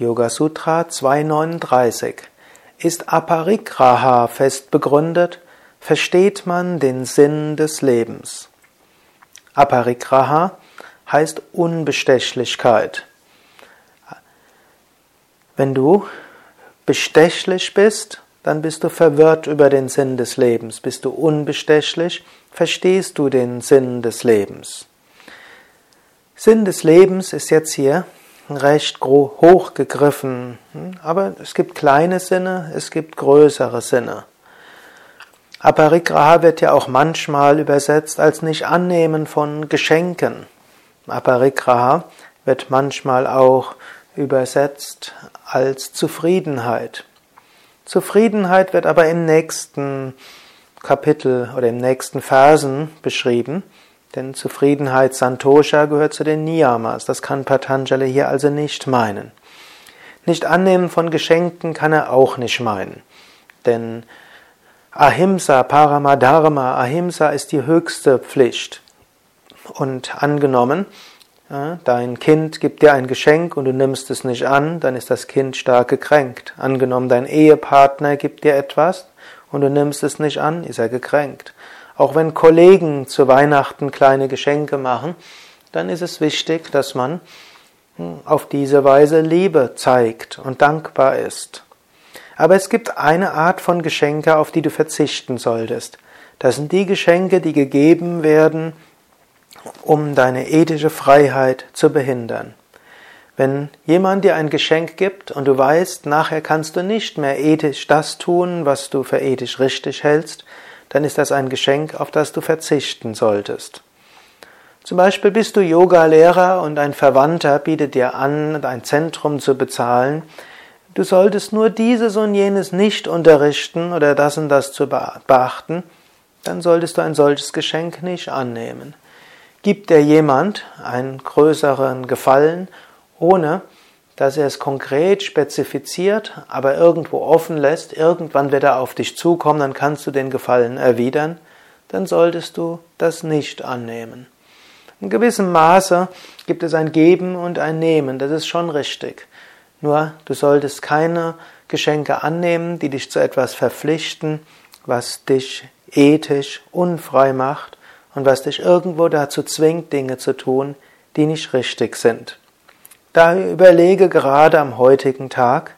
Yoga Sutra 239. Ist Aparigraha fest begründet, versteht man den Sinn des Lebens. Aparigraha heißt Unbestechlichkeit. Wenn du bestechlich bist, dann bist du verwirrt über den Sinn des Lebens. Bist du unbestechlich, verstehst du den Sinn des Lebens. Sinn des Lebens ist jetzt hier recht hoch gegriffen, hm, aber es gibt kleine Sinne, es gibt größere Sinne. Aparigraha wird ja auch manchmal übersetzt als nicht annehmen von Geschenken. Aparigraha wird manchmal auch übersetzt als Zufriedenheit. Zufriedenheit wird aber im nächsten Kapitel oder im nächsten Versen beschrieben. Denn Zufriedenheit Santosha gehört zu den Niyamas. Das kann Patanjali hier also nicht meinen. Nicht annehmen von Geschenken kann er auch nicht meinen. Denn Ahimsa, Paramadharma, Ahimsa ist die höchste Pflicht. Und angenommen, dein Kind gibt dir ein Geschenk und du nimmst es nicht an, dann ist das Kind stark gekränkt. Angenommen, dein Ehepartner gibt dir etwas und du nimmst es nicht an, ist er gekränkt. Auch wenn Kollegen zu Weihnachten kleine Geschenke machen, dann ist es wichtig, dass man hm, auf diese Weise Liebe zeigt und dankbar ist. Aber es gibt eine Art von Geschenke, auf die du verzichten solltest. Das sind die Geschenke, die gegeben werden, um deine ethische Freiheit zu behindern. Wenn jemand dir ein Geschenk gibt und du weißt, nachher kannst du nicht mehr ethisch das tun, was du für ethisch richtig hältst, dann ist das ein Geschenk, auf das du verzichten solltest. Zum Beispiel bist du Yoga-Lehrer und ein Verwandter bietet dir an, ein Zentrum zu bezahlen. Du solltest nur dieses und jenes nicht unterrichten oder das und das zu beachten, dann solltest du ein solches Geschenk nicht annehmen. Gibt dir jemand einen größeren Gefallen, ohne dass er es konkret spezifiziert, aber irgendwo offen lässt, irgendwann wird er auf dich zukommen, dann kannst du den Gefallen erwidern, dann solltest du das nicht annehmen. In gewissem Maße gibt es ein Geben und ein Nehmen, das ist schon richtig. Nur du solltest keine Geschenke annehmen, die dich zu etwas verpflichten, was dich ethisch unfrei macht und was dich irgendwo dazu zwingt, Dinge zu tun, die nicht richtig sind. Daher überlege gerade am heutigen Tag,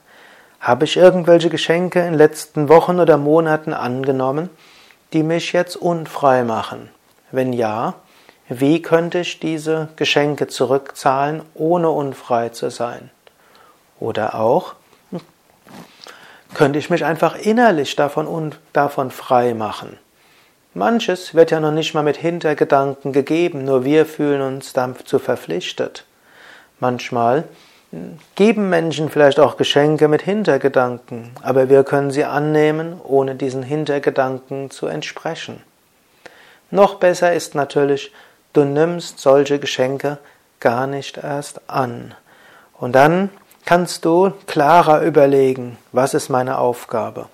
habe ich irgendwelche Geschenke in den letzten Wochen oder Monaten angenommen, die mich jetzt unfrei machen? Wenn ja, wie könnte ich diese Geschenke zurückzahlen, ohne unfrei zu sein? Oder auch, könnte ich mich einfach innerlich davon, davon frei machen? Manches wird ja noch nicht mal mit Hintergedanken gegeben, nur wir fühlen uns dazu verpflichtet. Manchmal geben Menschen vielleicht auch Geschenke mit Hintergedanken, aber wir können sie annehmen, ohne diesen Hintergedanken zu entsprechen. Noch besser ist natürlich, du nimmst solche Geschenke gar nicht erst an. Und dann kannst du klarer überlegen, was ist meine Aufgabe.